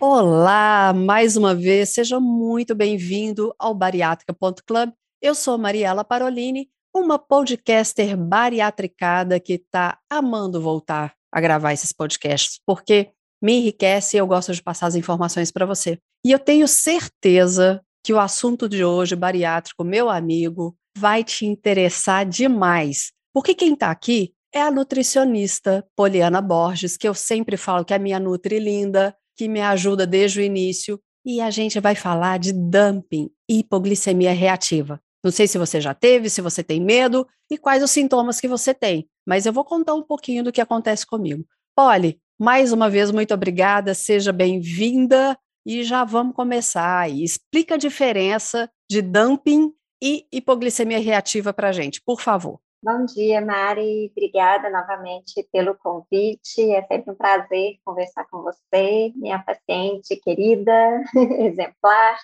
Olá, mais uma vez, seja muito bem-vindo ao Bariátrica.club. Eu sou Mariela Parolini, uma podcaster bariatricada que está amando voltar a gravar esses podcasts, porque me enriquece e eu gosto de passar as informações para você. E eu tenho certeza que o assunto de hoje, bariátrico, meu amigo, vai te interessar demais. Porque quem está aqui é a nutricionista Poliana Borges, que eu sempre falo que é minha nutri linda, que me ajuda desde o início. E a gente vai falar de dumping e hipoglicemia reativa. Não sei se você já teve, se você tem medo e quais os sintomas que você tem, mas eu vou contar um pouquinho do que acontece comigo. Polly, mais uma vez, muito obrigada, seja bem-vinda e já vamos começar. Explica a diferença de dumping e hipoglicemia reativa para a gente, por favor. Bom dia, Mari. Obrigada novamente pelo convite. É sempre um prazer conversar com você, minha paciente querida, exemplar.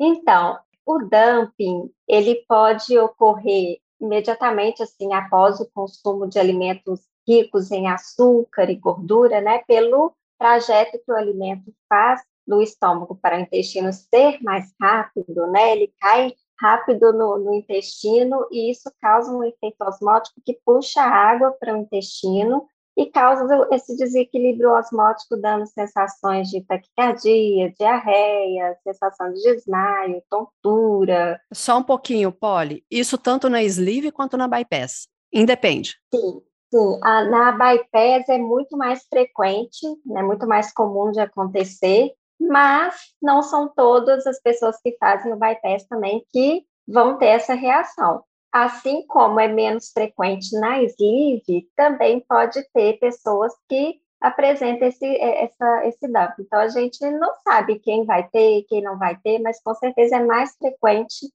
Então, o dumping, ele pode ocorrer imediatamente assim após o consumo de alimentos ricos em açúcar e gordura, né, pelo trajeto que o alimento faz do estômago para o intestino ser mais rápido, né, ele cai rápido no, no, intestino e isso causa um efeito osmótico que puxa água para o intestino e causa esse desequilíbrio osmótico, dando sensações de taquicardia, diarreia, sensação de desmaio, tontura. Só um pouquinho, Polly. Isso tanto na sleeve quanto na bypass? Independe. Sim, sim. A, na bypass é muito mais frequente, é né, muito mais comum de acontecer, mas não são todas as pessoas que fazem o bypass também que vão ter essa reação. Assim como é menos frequente na sleeve, também pode ter pessoas que apresentam esse, é, essa, esse dump. Então, a gente não sabe quem vai ter, quem não vai ter, mas com certeza é mais frequente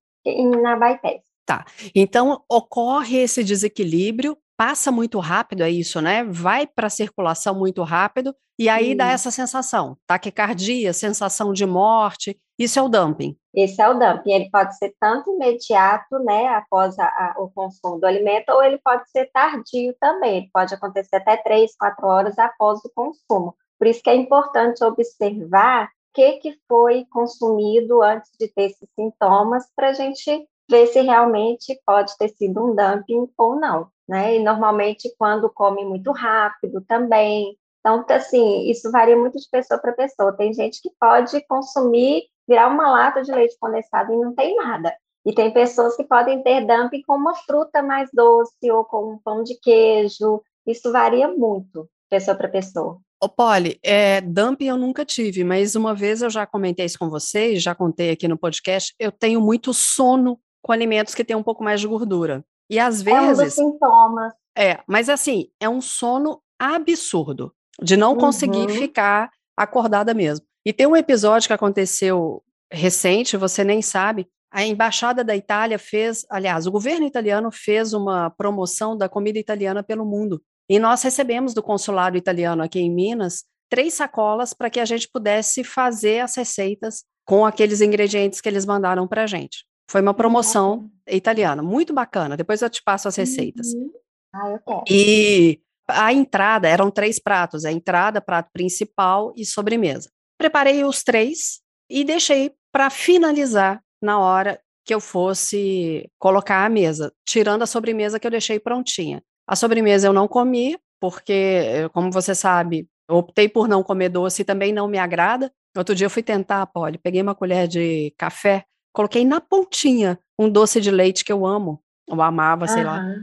na bypass. Tá. Então, ocorre esse desequilíbrio passa muito rápido, é isso, né? Vai para a circulação muito rápido e aí dá essa sensação, taquicardia, sensação de morte. Isso é o dumping. Esse é o dumping. Ele pode ser tanto imediato, né, após a, a, o consumo do alimento, ou ele pode ser tardio também. Ele pode acontecer até três, quatro horas após o consumo. Por isso que é importante observar o que, que foi consumido antes de ter esses sintomas, para a gente ver se realmente pode ter sido um dumping ou não né? E normalmente quando come muito rápido também. Então, assim, isso varia muito de pessoa para pessoa. Tem gente que pode consumir, virar uma lata de leite condensado e não tem nada. E tem pessoas que podem ter dumping com uma fruta mais doce ou com um pão de queijo. Isso varia muito, pessoa para pessoa. Ô, Polly, é, dumping eu nunca tive, mas uma vez eu já comentei isso com vocês, já contei aqui no podcast, eu tenho muito sono com alimentos que têm um pouco mais de gordura. E às vezes. É um dos sintomas. É, mas assim, é um sono absurdo de não conseguir uhum. ficar acordada mesmo. E tem um episódio que aconteceu recente, você nem sabe. A embaixada da Itália fez, aliás, o governo italiano fez uma promoção da comida italiana pelo mundo. E nós recebemos do consulado italiano aqui em Minas três sacolas para que a gente pudesse fazer as receitas com aqueles ingredientes que eles mandaram para a gente. Foi uma promoção italiana, muito bacana. Depois eu te passo as receitas. Uhum. Ah, eu quero. E a entrada eram três pratos: a entrada, prato principal e sobremesa. Preparei os três e deixei para finalizar na hora que eu fosse colocar a mesa, tirando a sobremesa que eu deixei prontinha. A sobremesa eu não comi, porque, como você sabe, optei por não comer doce e também não me agrada. Outro dia eu fui tentar, Polly, peguei uma colher de café, Coloquei na pontinha um doce de leite que eu amo, ou amava, sei uhum. lá.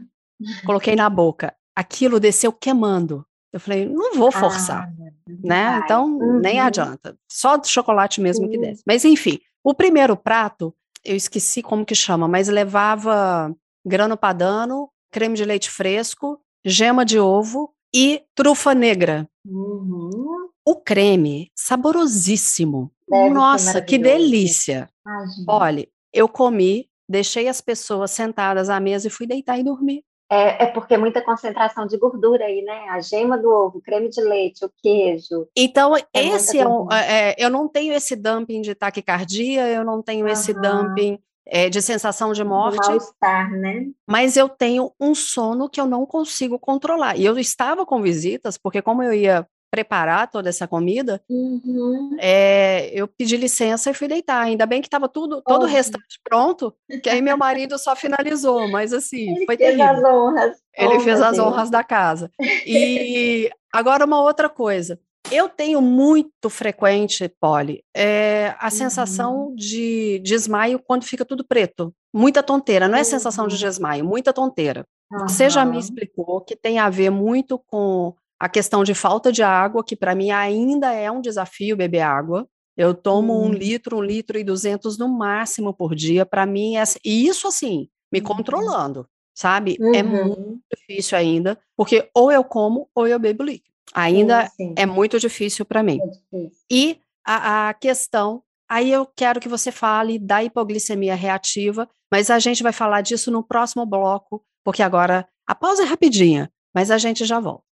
Coloquei na boca. Aquilo desceu queimando. Eu falei, não vou forçar, ah, né? Então, uhum. nem adianta. Só chocolate mesmo uhum. que desce. Mas, enfim, o primeiro prato, eu esqueci como que chama, mas levava grano padano, creme de leite fresco, gema de ovo e trufa negra. Uhum. O creme, saborosíssimo. Deve Nossa, que delícia! Olha, eu comi, deixei as pessoas sentadas à mesa e fui deitar e dormir. É, é, porque é muita concentração de gordura aí, né? A gema do ovo, o creme de leite, o queijo. Então, é esse é, um, é, eu não tenho esse dumping de taquicardia, eu não tenho uhum. esse dumping é, de sensação de morte. Mal-estar, né? Mas eu tenho um sono que eu não consigo controlar. E eu estava com visitas, porque como eu ia preparar toda essa comida, uhum. é, eu pedi licença e fui deitar. Ainda bem que estava tudo, todo o restante pronto, que aí meu marido só finalizou, mas assim, Ele foi fez terrível. as honras. Ele oh, fez as Deus. honras da casa. E agora uma outra coisa. Eu tenho muito frequente, Polly, é, a uhum. sensação de desmaio quando fica tudo preto. Muita tonteira, não é uhum. sensação de desmaio, muita tonteira. Uhum. Você já me explicou que tem a ver muito com a questão de falta de água, que para mim ainda é um desafio beber água. Eu tomo um hum. litro, um litro e duzentos no máximo por dia. Para mim, é, e isso assim, me uhum. controlando, sabe? É uhum. É muito difícil ainda, porque ou eu como ou eu bebo líquido. Ainda sim, sim. é muito difícil para mim. É e a, a questão, aí eu quero que você fale da hipoglicemia reativa, mas a gente vai falar disso no próximo bloco, porque agora a pausa é rapidinha, mas a gente já volta.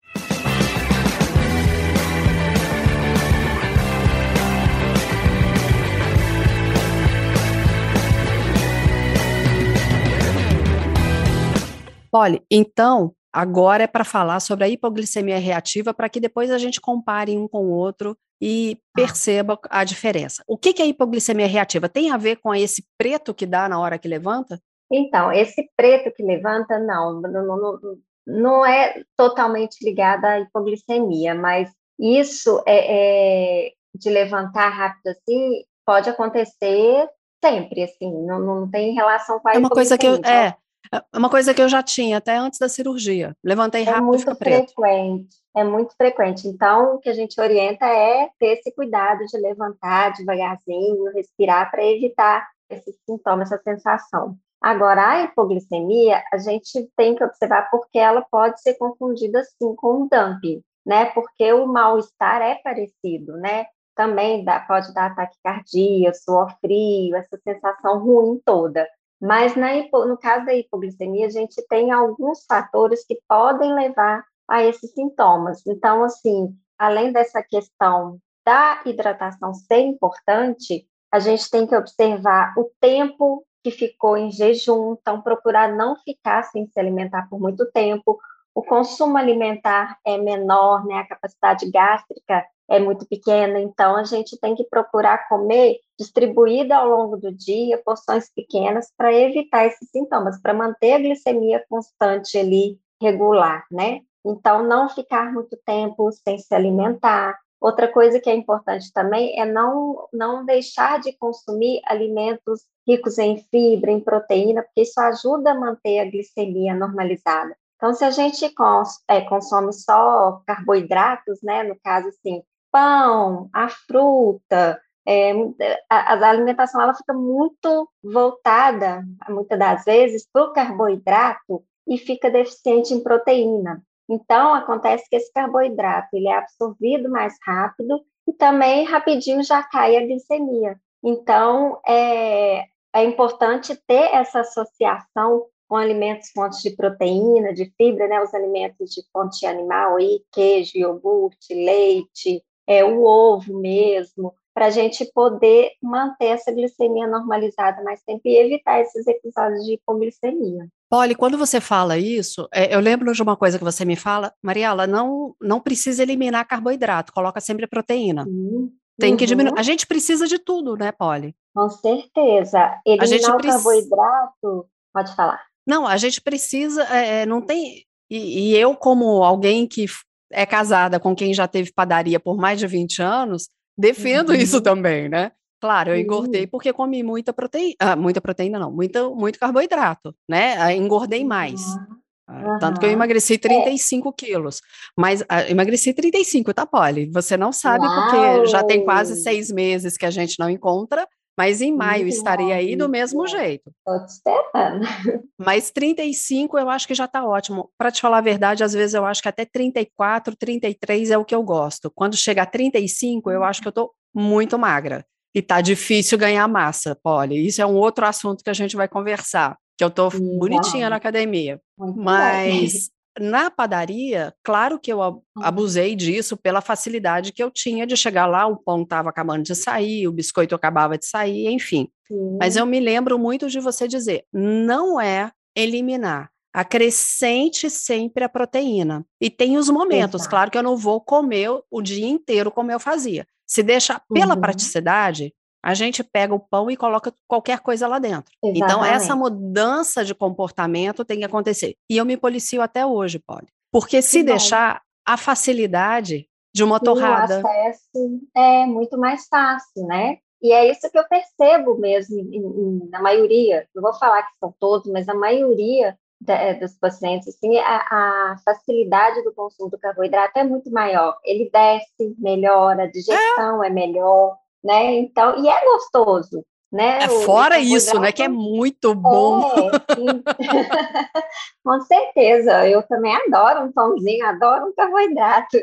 Olha, então, agora é para falar sobre a hipoglicemia reativa, para que depois a gente compare um com o outro e ah. perceba a diferença. O que, que é hipoglicemia reativa? Tem a ver com esse preto que dá na hora que levanta? Então, esse preto que levanta, não, não, não, não é totalmente ligado à hipoglicemia, mas isso é, é, de levantar rápido assim pode acontecer sempre, assim, não, não tem relação com a É uma coisa que eu, é, é uma coisa que eu já tinha até antes da cirurgia. Levantei rápido é muito e fica preto. frequente. É muito frequente. Então, o que a gente orienta é ter esse cuidado de levantar devagarzinho, respirar para evitar esse sintoma, essa sensação. Agora, a hipoglicemia, a gente tem que observar porque ela pode ser confundida sim com o dumping, né? Porque o mal-estar é parecido, né? Também dá, pode dar ataque cardíaco, suor frio, essa sensação ruim toda. Mas na, no caso da hipoglicemia, a gente tem alguns fatores que podem levar a esses sintomas. Então, assim, além dessa questão da hidratação ser importante, a gente tem que observar o tempo que ficou em jejum, então procurar não ficar sem se alimentar por muito tempo. O consumo alimentar é menor, né? A capacidade gástrica é muito pequena, então a gente tem que procurar comer distribuída ao longo do dia, porções pequenas, para evitar esses sintomas, para manter a glicemia constante ali, regular, né? Então, não ficar muito tempo sem se alimentar. Outra coisa que é importante também é não, não deixar de consumir alimentos ricos em fibra, em proteína, porque isso ajuda a manter a glicemia normalizada. Então, se a gente cons é, consome só carboidratos, né, no caso, assim, pão, a fruta, é, a, a, alimentação ela fica muito voltada, muitas das vezes, para o carboidrato e fica deficiente em proteína. Então, acontece que esse carboidrato ele é absorvido mais rápido e também rapidinho já cai a glicemia. Então, é, é importante ter essa associação com alimentos fontes de proteína, de fibra, né, os alimentos de fonte animal, aí, queijo, iogurte, leite, é, o ovo mesmo, para a gente poder manter essa glicemia normalizada mais tempo e evitar esses episódios de hipoglicemia. Polly, quando você fala isso, é, eu lembro de uma coisa que você me fala, Mariela, não, não precisa eliminar carboidrato, coloca sempre proteína. Uhum. Tem que diminuir. A gente precisa de tudo, né, Polly? Com certeza. Eliminar o carboidrato, pode falar. Não, a gente precisa, é, é não tem. E, e, eu, como alguém que é casada com quem já teve padaria por mais de 20 anos, defendo uhum. isso também, né? Claro, eu engordei porque comi muita proteína, ah, muita proteína não, muito, muito carboidrato, né? engordei mais. Uhum. Tanto que eu emagreci 35 é. quilos. Mas ah, emagreci 35, tá, Polly? Você não sabe Uau. porque já tem quase seis meses que a gente não encontra mas em maio Muito estarei aí do mesmo jeito. Estou te esperando. Mas 35 eu acho que já está ótimo. Para te falar a verdade, às vezes eu acho que até 34, 33 é o que eu gosto. Quando chega a 35, eu acho que eu estou muito magra. E tá difícil ganhar massa, Polly. Isso é um outro assunto que a gente vai conversar, que eu tô bonitinha na academia. Muito Mas na padaria, claro que eu hum. abusei disso pela facilidade que eu tinha de chegar lá, o pão estava acabando de sair, o biscoito acabava de sair, enfim. Sim. Mas eu me lembro muito de você dizer, não é eliminar, acrescente sempre a proteína. E tem os momentos, Exato. claro que eu não vou comer o dia inteiro como eu fazia. Se deixa pela uhum. praticidade, a gente pega o pão e coloca qualquer coisa lá dentro. Exatamente. Então, essa mudança de comportamento tem que acontecer. E eu me policio até hoje, Polly. Porque se que deixar, bom. a facilidade de uma torrada. O acesso é muito mais fácil, né? E é isso que eu percebo mesmo na maioria, não vou falar que são todos, mas a maioria da, dos pacientes, assim, a, a, facilidade do consumo do carboidrato é muito maior. Ele desce melhor, a digestão é, é melhor, né? Então, e é gostoso, né? É fora o isso, né? Que é muito bom. É, com certeza, eu também adoro um pãozinho, adoro um carboidrato.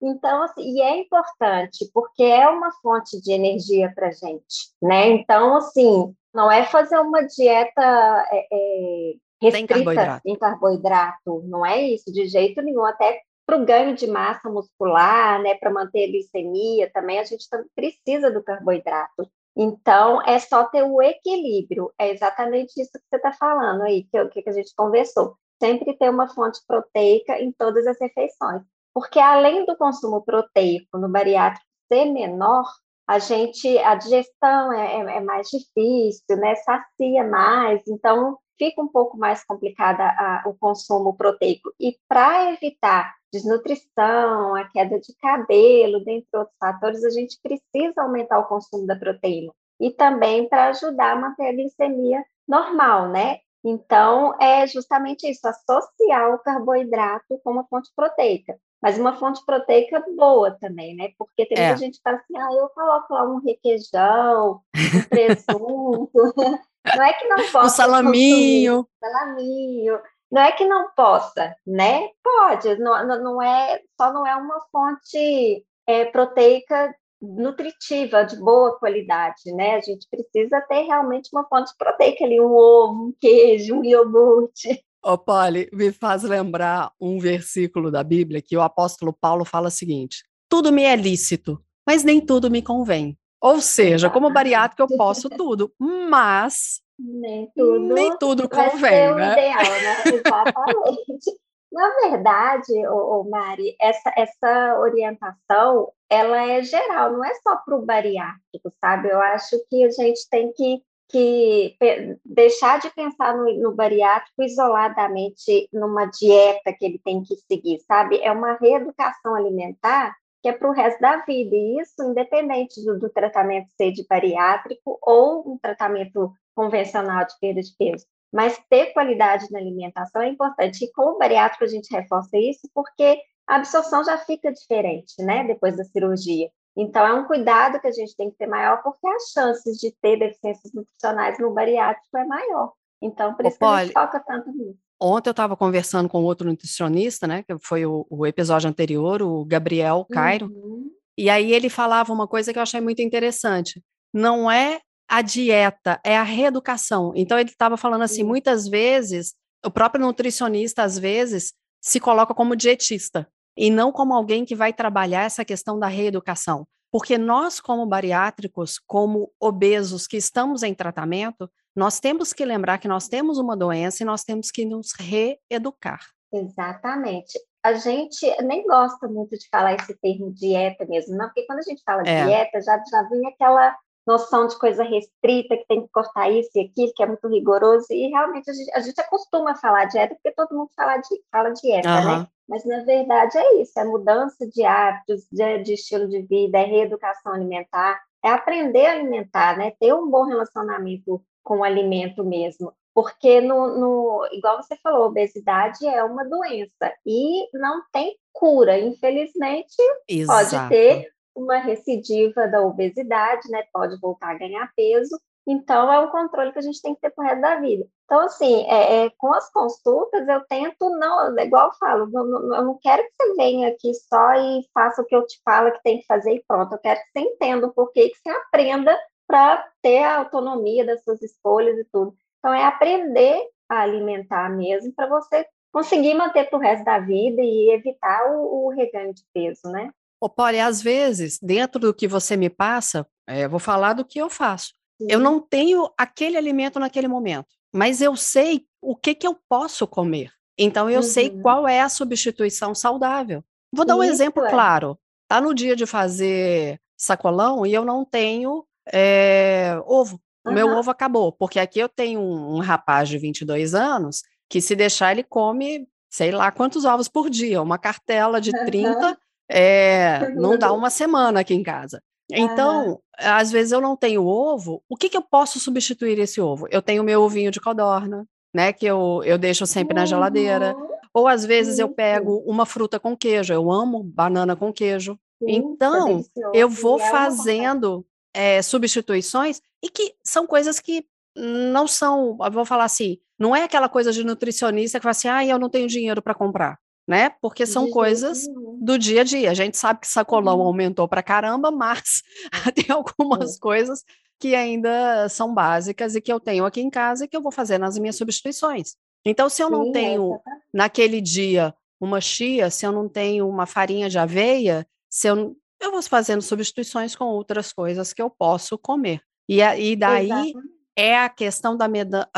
Então, assim, e é importante, porque é uma fonte de energia para gente, né? Então, assim, não é fazer uma dieta é, é, restrita carboidrato. em carboidrato, não é isso, de jeito nenhum, até para o ganho de massa muscular, né, para manter a glicemia também, a gente precisa do carboidrato. Então, é só ter o equilíbrio, é exatamente isso que você está falando aí, que, que a gente conversou. Sempre ter uma fonte proteica em todas as refeições. Porque além do consumo proteico no bariátrico ser menor, a gente, a digestão é, é, é mais difícil, né? Sacia mais, então fica um pouco mais complicada a, o consumo proteico. E para evitar desnutrição, a queda de cabelo, dentre outros fatores, a gente precisa aumentar o consumo da proteína. E também para ajudar a manter a glicemia normal, né? Então, é justamente isso, associar o carboidrato com uma fonte proteica. Mas uma fonte proteica boa também, né? Porque tem muita é. gente que fala assim, ah, eu coloco lá um requeijão, um presunto. não é que não possa. Um salaminho. Salaminho. Não é que não possa, né? Pode, não, não é, só não é uma fonte é, proteica nutritiva, de boa qualidade, né? A gente precisa ter realmente uma fonte proteica ali, um ovo, um queijo, um iogurte. Ô, oh, Polly, me faz lembrar um versículo da Bíblia que o apóstolo Paulo fala o seguinte: tudo me é lícito, mas nem tudo me convém. Ou seja, como bariátrica eu posso tudo, mas nem tudo, nem tudo convém, né? Ideal, né? Exatamente. Na verdade, ô, ô Mari, essa, essa orientação, ela é geral, não é só para o bariátrico, sabe? Eu acho que a gente tem que, que deixar de pensar no, no bariátrico isoladamente numa dieta que ele tem que seguir, sabe? É uma reeducação alimentar que é para o resto da vida, e isso independente do, do tratamento ser de bariátrico ou um tratamento convencional de perda de peso. Mas ter qualidade na alimentação é importante. E com o bariátrico a gente reforça isso porque a absorção já fica diferente, né, depois da cirurgia. Então é um cuidado que a gente tem que ter maior porque as chances de ter deficiências nutricionais no bariátrico é maior. Então por isso Ô, que a gente foca tanto nisso. Ontem eu estava conversando com outro nutricionista, né, que foi o, o episódio anterior, o Gabriel Cairo, uhum. e aí ele falava uma coisa que eu achei muito interessante. Não é a dieta, é a reeducação. Então ele estava falando assim, uhum. muitas vezes, o próprio nutricionista às vezes se coloca como dietista e não como alguém que vai trabalhar essa questão da reeducação. Porque nós, como bariátricos, como obesos que estamos em tratamento, nós temos que lembrar que nós temos uma doença e nós temos que nos reeducar. Exatamente. A gente nem gosta muito de falar esse termo dieta mesmo, não, porque quando a gente fala é. dieta, já, já vem aquela noção de coisa restrita, que tem que cortar isso e aquilo, que é muito rigoroso, e realmente a gente, a gente acostuma a falar dieta, porque todo mundo fala, de, fala dieta, uhum. né? Mas na verdade é isso, é mudança de hábitos, de, de estilo de vida, é reeducação alimentar, é aprender a alimentar, né? Ter um bom relacionamento com o alimento mesmo. Porque, no, no, igual você falou, obesidade é uma doença e não tem cura. Infelizmente, Exato. pode ter uma recidiva da obesidade, né? Pode voltar a ganhar peso, Então, é um controle que a gente tem que ter pro resto da vida. Então, assim, é, é, com as consultas, eu tento não, igual eu falo, eu não, eu não quero que você venha aqui só e faça o que eu te falo que tem que fazer e pronto. Eu quero que você entenda o porquê, que você aprenda para ter a autonomia das suas escolhas e tudo. Então, é aprender a alimentar mesmo para você conseguir manter para o resto da vida e evitar o, o reganho de peso, né? Ô, Polly, às vezes, dentro do que você me passa, é, eu vou falar do que eu faço. Eu não tenho aquele alimento naquele momento, mas eu sei o que, que eu posso comer. Então, eu uhum. sei qual é a substituição saudável. Vou dar um Isso exemplo é. claro. Tá no dia de fazer sacolão e eu não tenho é, ovo. O uhum. meu ovo acabou, porque aqui eu tenho um, um rapaz de 22 anos que, se deixar, ele come sei lá quantos ovos por dia, uma cartela de 30, uhum. é, não dá uma semana aqui em casa. Então, às vezes eu não tenho ovo, o que, que eu posso substituir esse ovo? Eu tenho meu ovinho de codorna, né, que eu, eu deixo sempre uhum. na geladeira. Uhum. Ou às vezes eu pego uma fruta com queijo, eu amo banana com queijo. Sim, então, eu vou é fazendo é, substituições e que são coisas que não são, vou falar assim, não é aquela coisa de nutricionista que fala assim, ah, eu não tenho dinheiro para comprar né? Porque são de coisas do dia a dia. A gente sabe que sacolão uhum. aumentou para caramba, mas tem algumas uhum. coisas que ainda são básicas e que eu tenho aqui em casa e que eu vou fazer nas minhas substituições. Então, se eu não Sim, tenho é naquele dia uma chia, se eu não tenho uma farinha de aveia, se eu, eu vou fazendo substituições com outras coisas que eu posso comer. E, e daí Exatamente. é a questão da,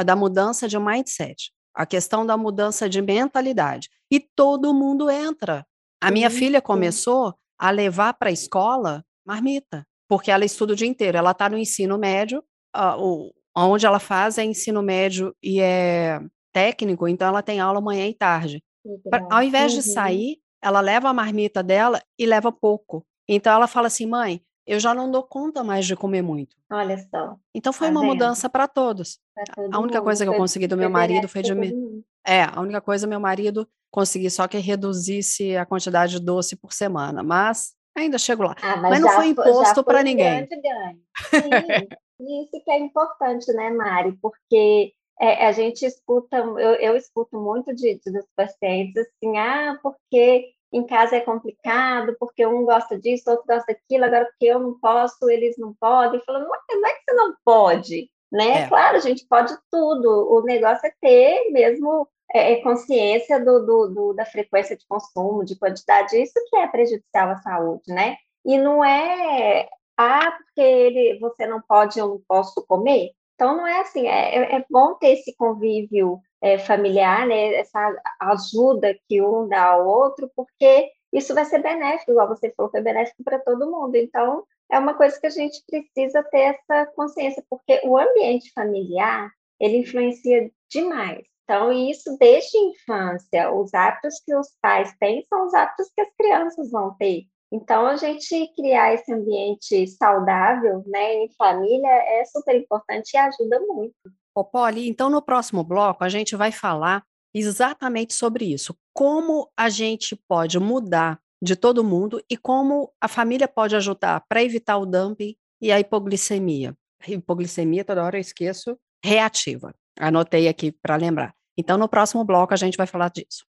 da mudança de mindset a questão da mudança de mentalidade. E todo mundo entra. A minha filha começou a levar para a escola marmita, porque ela estuda o dia inteiro. Ela está no ensino médio, uh, onde ela faz é ensino médio e é técnico, então ela tem aula manhã e tarde. Pra, ao invés de uhum. sair, ela leva a marmita dela e leva pouco. Então ela fala assim, mãe, eu já não dou conta mais de comer muito. Olha só. Então foi tá uma vendo? mudança para todos. a única mundo. coisa que eu consegui do meu marido foi de me... É, a única coisa meu marido consegui só que reduzisse a quantidade de doce por semana, mas ainda chego lá. Ah, mas, mas não foi imposto para ninguém. Ganho. Sim, isso que é importante, né, Mari? Porque é, a gente escuta, eu, eu escuto muito de, de, dos pacientes assim, ah, porque em casa é complicado, porque um gosta disso, outro gosta daquilo, agora porque eu não posso, eles não podem. Falando, não é que você não pode, né? É. Claro, a gente pode tudo. O negócio é ter mesmo é, é, consciência do, do, do, da frequência de consumo, de quantidade, isso que é prejudicial à saúde, né? E não é, ah, porque ele, você não pode, eu não posso comer. Então, não é assim, é, é bom ter esse convívio é, familiar, né, essa ajuda que um dá ao outro, porque isso vai ser benéfico, igual você falou, foi benéfico para todo mundo. Então, é uma coisa que a gente precisa ter essa consciência, porque o ambiente familiar, ele influencia demais. Então, isso desde a infância, os hábitos que os pais têm são os hábitos que as crianças vão ter. Então, a gente criar esse ambiente saudável, né, em família, é super importante e ajuda muito. Polly, então no próximo bloco a gente vai falar exatamente sobre isso. Como a gente pode mudar de todo mundo e como a família pode ajudar para evitar o dumping e a hipoglicemia. Hipoglicemia, toda hora eu esqueço, reativa. Anotei aqui para lembrar. Então, no próximo bloco, a gente vai falar disso.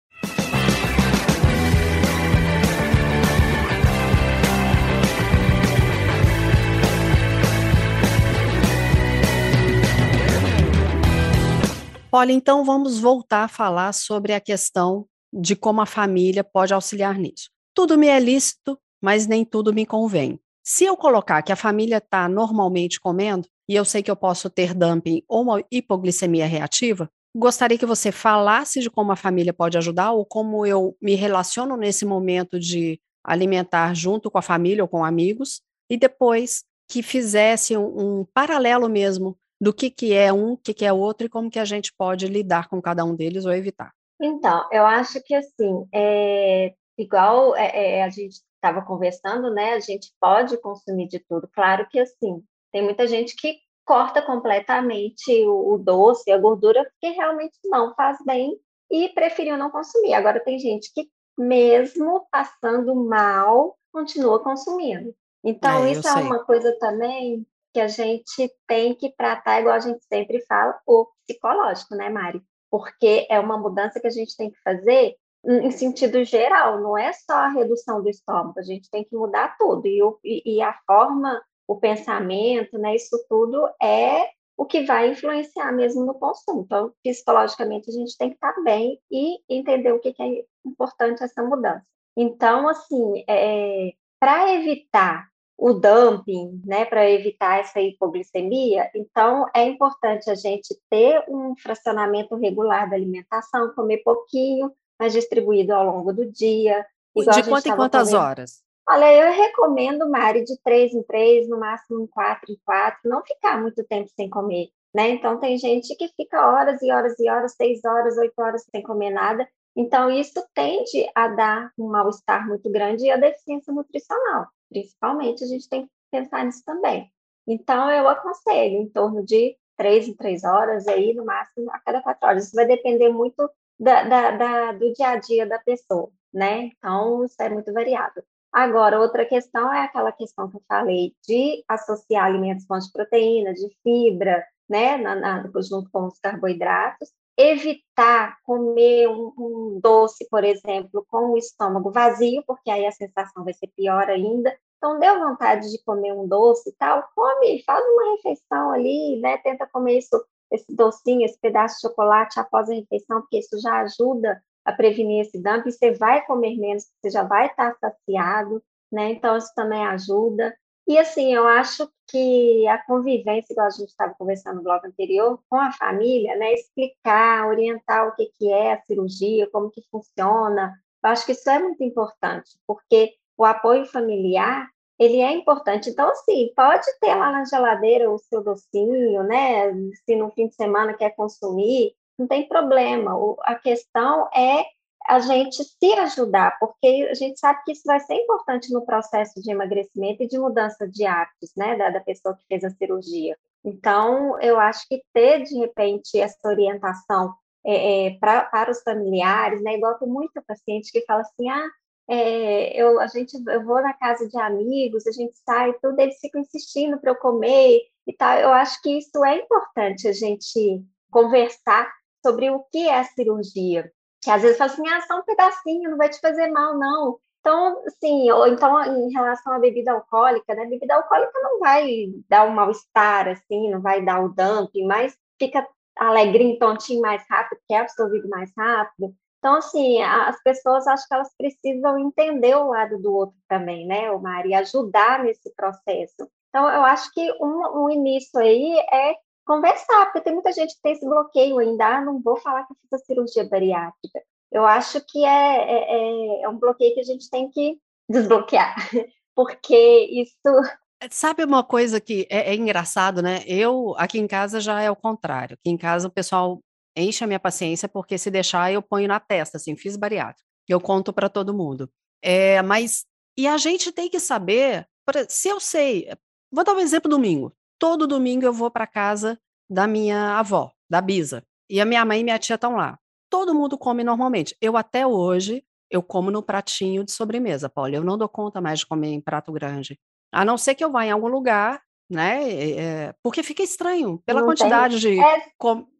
Olha, então vamos voltar a falar sobre a questão de como a família pode auxiliar nisso. Tudo me é lícito, mas nem tudo me convém. Se eu colocar que a família está normalmente comendo, e eu sei que eu posso ter dumping ou uma hipoglicemia reativa, gostaria que você falasse de como a família pode ajudar ou como eu me relaciono nesse momento de alimentar junto com a família ou com amigos, e depois que fizesse um, um paralelo mesmo do que, que é um, o que, que é outro e como que a gente pode lidar com cada um deles ou evitar. Então, eu acho que assim, é, igual é, é, a gente estava conversando, né? A gente pode consumir de tudo. Claro que assim, tem muita gente que corta completamente o, o doce, a gordura, porque realmente não faz bem e preferiu não consumir. Agora tem gente que mesmo passando mal, continua consumindo. Então, é, isso é uma coisa também que a gente tem que tratar, igual a gente sempre fala, o psicológico, né, Mari? Porque é uma mudança que a gente tem que fazer em sentido geral, não é só a redução do estômago, a gente tem que mudar tudo. E, o, e a forma, o pensamento, né, isso tudo é o que vai influenciar mesmo no consumo. Então, psicologicamente, a gente tem que estar bem e entender o que, que é importante essa mudança. Então, assim, é, para evitar o dumping, né, para evitar essa hipoglicemia, então é importante a gente ter um fracionamento regular da alimentação, comer pouquinho, mas distribuído ao longo do dia. De quanto em quantas comendo. horas? Olha, eu recomendo, Mari, de três em três, no máximo em quatro em quatro, não ficar muito tempo sem comer, né? Então, tem gente que fica horas e horas e horas, seis horas, oito horas sem comer nada. Então, isso tende a dar um mal-estar muito grande e a deficiência nutricional. Principalmente, a gente tem que pensar nisso também. Então, eu aconselho em torno de três em três horas, aí, no máximo, a cada quatro horas. Isso vai depender muito da, da, da, do dia a dia da pessoa, né? Então, isso é muito variado. Agora, outra questão é aquela questão que eu falei de associar alimentos com de proteína, de fibra, né, na, na, junto com os carboidratos, evitar comer um, um, doce, por exemplo, com o estômago vazio, porque aí a sensação vai ser pior ainda. Então, deu vontade de comer um doce e tal, come, faz uma refeição ali, né? Tenta comer isso, esse docinho, esse pedaço de chocolate após a refeição, porque isso já ajuda a prevenir esse dumping. Você vai comer menos, você já vai estar saciado, né? Então, isso também ajuda. E assim, eu acho que a convivência, igual a gente estava conversando no bloco anterior, com a família, né, explicar, orientar o que, que é a cirurgia, como que funciona, eu acho que isso é muito importante, porque o apoio familiar, ele é importante. Então, assim, pode ter lá na geladeira o seu docinho, né, se no fim de semana quer consumir, não tem problema. O, a questão é a gente se ajudar, porque a gente sabe que isso vai ser importante no processo de emagrecimento e de mudança de hábitos, né, da, da pessoa que fez a cirurgia. Então, eu acho que ter, de repente, essa orientação é, é, pra, para os familiares, né, igual tem muita paciente que fala assim, ah, é, eu, a gente, eu vou na casa de amigos, a gente sai, tudo, eles ficam insistindo para eu comer e tal. Eu acho que isso é importante a gente conversar sobre o que é a cirurgia, que às vezes fala assim, ah, só um pedacinho, não vai te fazer mal, não. Então, sim, ou então em relação à bebida alcoólica, né? Bebida alcoólica não vai dar um mal-estar, assim, não vai dar o dumping, mas fica alegrinho, tontinho mais rápido, que é absorvido mais rápido. Então, assim, as pessoas acho que elas precisam entender o lado do outro também, né, o Mari, ajudar nesse processo. Então, eu acho que um, um início aí é conversar, porque tem muita gente que tem esse bloqueio ainda, ah, não vou falar que eu fiz a cirurgia bariátrica. Eu acho que é, é, é, é um bloqueio que a gente tem que desbloquear, porque isso Sabe uma coisa que é, é, engraçado, né? Eu, aqui em casa, já é o contrário. Aqui em casa, o pessoal enche a minha paciência, porque se deixar, eu ponho na testa, assim, fiz bariátrica. Eu conto para todo mundo. É, mas, e a gente tem que saber, se eu sei, vou dar um exemplo domingo todo domingo eu vou para casa da minha avó, da Bisa. E a minha mãe e minha tia estão lá. Todo mundo come normalmente. Eu até hoje eu como no pratinho de sobremesa, Paula. Eu não dou conta mais de comer em prato grande. A não ser que eu vá em algum lugar, né? É, porque fica estranho pela não quantidade tem. de, é...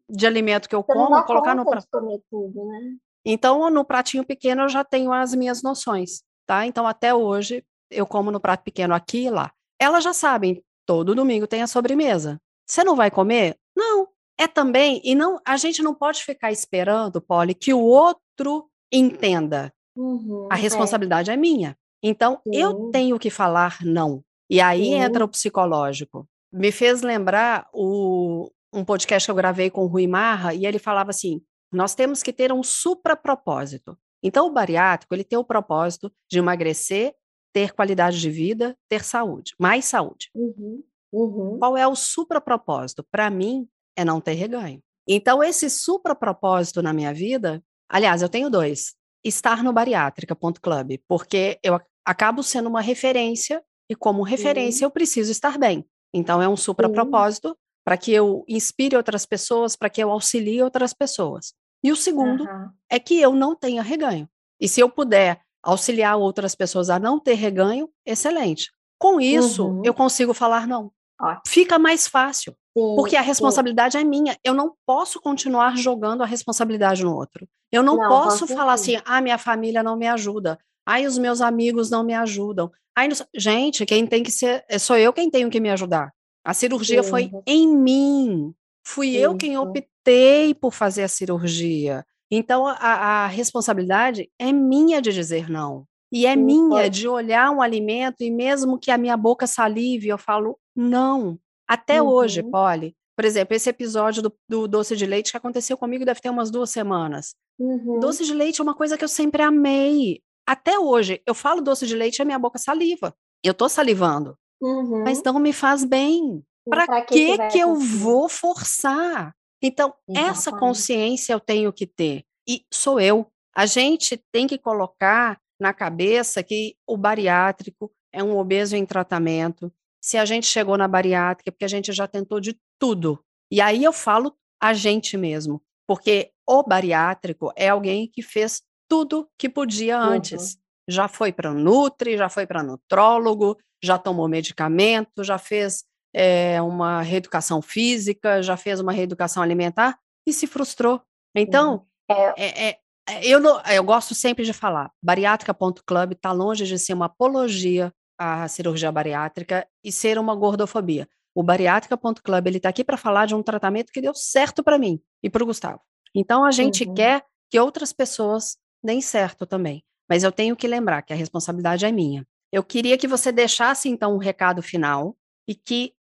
de alimento que eu como, colocar no prato. Né? Então, no pratinho pequeno eu já tenho as minhas noções, tá? Então, até hoje eu como no prato pequeno aqui e lá. Elas já sabem, todo domingo tem a sobremesa. Você não vai comer? Não. É também, e não, a gente não pode ficar esperando, Polly, que o outro entenda. Uhum, a é. responsabilidade é. é minha. Então, eu tenho que falar não. E aí entra o psicológico. Me fez lembrar o, um podcast que eu gravei com o Rui Marra, e ele falava assim: nós temos que ter um supra-propósito. Então, o bariátrico, ele tem o propósito de emagrecer ter qualidade de vida, ter saúde, mais saúde. Uhum, uhum. Qual é o supra-propósito? Para mim, é não ter reganho. Então, esse supra-propósito na minha vida, aliás, eu tenho dois. Estar no bariátrica.club, porque eu acabo sendo uma referência e como referência uhum. eu preciso estar bem. Então, é um supra-propósito para que eu inspire outras pessoas, para que eu auxilie outras pessoas. E o segundo é que eu não tenha reganho. E se eu puder auxiliar outras pessoas a não ter reganho, excelente. Com isso, uhum. eu consigo falar não. Ótimo. Fica mais fácil. Sim, porque a responsabilidade sim. é minha. Eu não posso continuar jogando a responsabilidade no outro. Eu não, não posso falar assim, ah, minha família não me ajuda. Ai, os meus amigos não me ajudam. Ai, não... gente, quem tem que ser, é, sou eu quem tenho que me ajudar. A cirurgia sim. foi em mim. Fui eu quem optei por fazer a cirurgia. Então, a, a responsabilidade é minha de dizer não. E é minha pode. de olhar um alimento e mesmo que a minha boca salive, eu falo não. Até uhum. hoje, Polly. Por exemplo, esse episódio do, do, doce de leite que aconteceu comigo deve ter umas duas semanas. Uhum. Doce de leite é uma coisa que eu sempre amei. Até hoje, eu falo doce de leite e a minha boca saliva. Eu tô salivando. Uhum. Mas não me faz bem. Para que, que, que eu vou forçar? Então, Exatamente. essa consciência eu tenho que ter. E sou eu. A gente tem que colocar na cabeça que o bariátrico é um obeso em tratamento. Se a gente chegou na bariátrica, é porque a gente já tentou de tudo. E aí eu falo a gente mesmo, porque o bariátrico é alguém que fez tudo que podia antes. Uhum. Já foi para Nutri, já foi para nutrólogo, já tomou medicamento, já fez é, uma reeducação física, já fez uma reeducação alimentar e se frustrou. Então, uhum. é, é, é, eu, não, eu gosto sempre de falar, bariátrica.club está longe de ser uma apologia à cirurgia bariátrica e ser uma gordofobia. O bariátrica.club ele está aqui para falar de um tratamento que deu certo para mim e para o Gustavo. Então a gente uhum. quer que outras pessoas deem certo também. Mas eu tenho que lembrar que a responsabilidade é minha. Eu queria que você deixasse então um recado final e que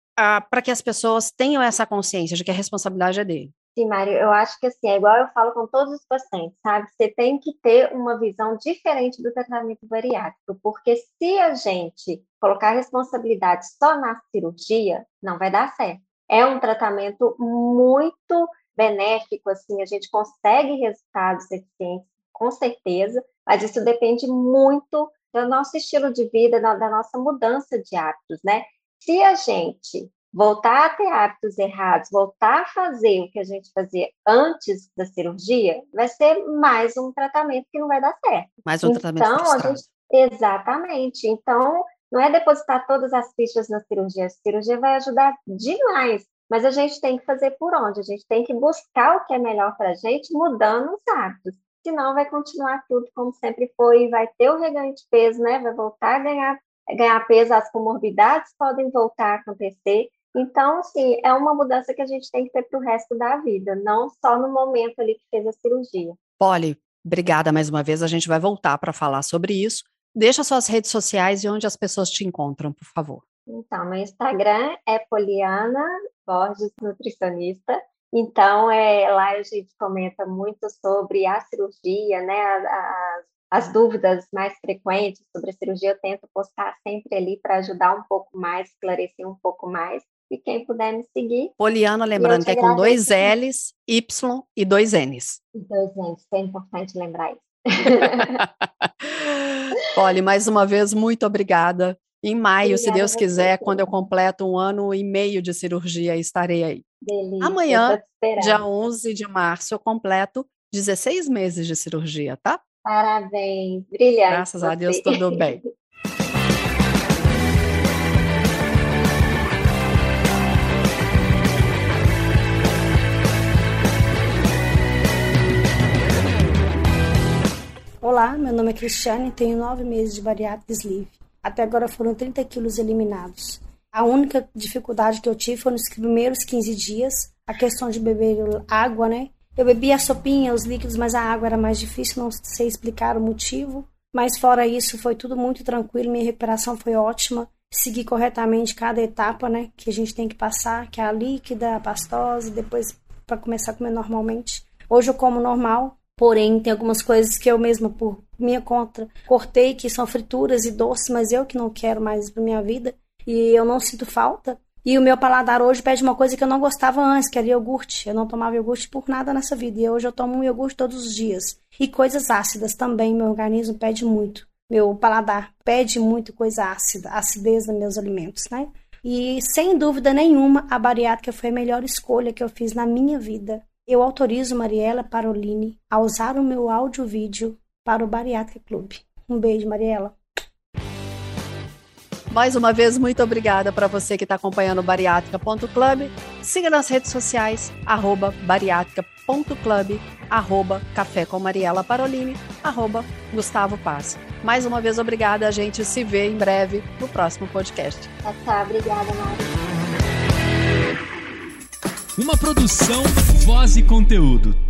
para que as pessoas tenham essa consciência de que a responsabilidade é dele. Sim, Mário, eu acho que assim, é igual eu falo com todos os pacientes, sabe? Você tem que ter uma visão diferente do tratamento bariátrico, porque se a gente colocar responsabilidade só na cirurgia, não vai dar certo. É um tratamento muito benéfico, assim, a gente consegue resultados eficientes, com certeza, mas isso depende muito do nosso estilo de vida, da nossa mudança de hábitos, né? Se a gente voltar a ter hábitos errados, voltar a fazer o que a gente fazia antes da cirurgia, vai ser mais um tratamento que não vai dar certo. Mais um então, tratamento frustrado. a gente Exatamente. Então, não é depositar todas as fichas na cirurgia. A cirurgia vai ajudar demais, mas a gente tem que fazer por onde? A gente tem que buscar o que é melhor para a gente, mudando os hábitos. Senão, vai continuar tudo como sempre foi, vai ter o reganho de peso, né? Vai voltar a ganhar, ganhar peso, as comorbidades podem voltar a acontecer. Então, sim, é uma mudança que a gente tem que ter para o resto da vida, não só no momento ali que fez a cirurgia. Polly, obrigada mais uma vez. A gente vai voltar para falar sobre isso. Deixa suas redes sociais e onde as pessoas te encontram, por favor. Então, meu Instagram é Poliana Borges Nutricionista. Então, é, lá a gente comenta muito sobre a cirurgia, né, as, as dúvidas mais frequentes sobre a cirurgia. Eu tento postar sempre ali para ajudar um pouco mais, esclarecer um pouco mais. E quem puder me seguir. Poliana, lembrando que é com dois L's, Y e dois N's. Dois N's, é importante lembrar isso. Olha, mais uma vez, muito obrigada. Em maio, obrigada se Deus quiser, você. quando eu completo um ano e meio de cirurgia, estarei aí. Delícia, Amanhã, dia 11 de março, eu completo 16 meses de cirurgia, tá? Parabéns, brilhante. Graças a Deus, tudo bem. Olá, meu nome é Cristiane, tenho nove meses de bariátrica sleeve. Até agora foram 30 quilos eliminados. A única dificuldade que eu tive foi nos primeiros 15 dias, a questão de beber água, né? Eu bebia a sopinha, os líquidos, mas a água era mais difícil, não sei explicar o motivo. Mas fora isso, foi tudo muito tranquilo, minha recuperação foi ótima. Segui corretamente cada etapa, né, que a gente tem que passar, que é a líquida, a pastosa, depois para começar a comer normalmente. Hoje eu como normal, Porém, tem algumas coisas que eu mesma, por minha conta, cortei, que são frituras e doces, mas eu que não quero mais para minha vida. E eu não sinto falta. E o meu paladar hoje pede uma coisa que eu não gostava antes, que era iogurte. Eu não tomava iogurte por nada nessa vida. E hoje eu tomo um iogurte todos os dias. E coisas ácidas também, meu organismo pede muito. Meu paladar pede muito coisa ácida, acidez nos meus alimentos, né? E sem dúvida nenhuma, a bariátrica foi a melhor escolha que eu fiz na minha vida. Eu autorizo Mariela Parolini a usar o meu áudio-vídeo para o Bariátrica Clube. Um beijo, Mariela. Mais uma vez, muito obrigada para você que está acompanhando o bariátrica.club. Siga nas redes sociais, arroba bariátrica.club, arroba café com Mariela Parolini, arroba Gustavo Paz. Mais uma vez, obrigada. A gente se vê em breve no próximo podcast. Tchau, tchau. Obrigada, Mari. Uma produção, voz e conteúdo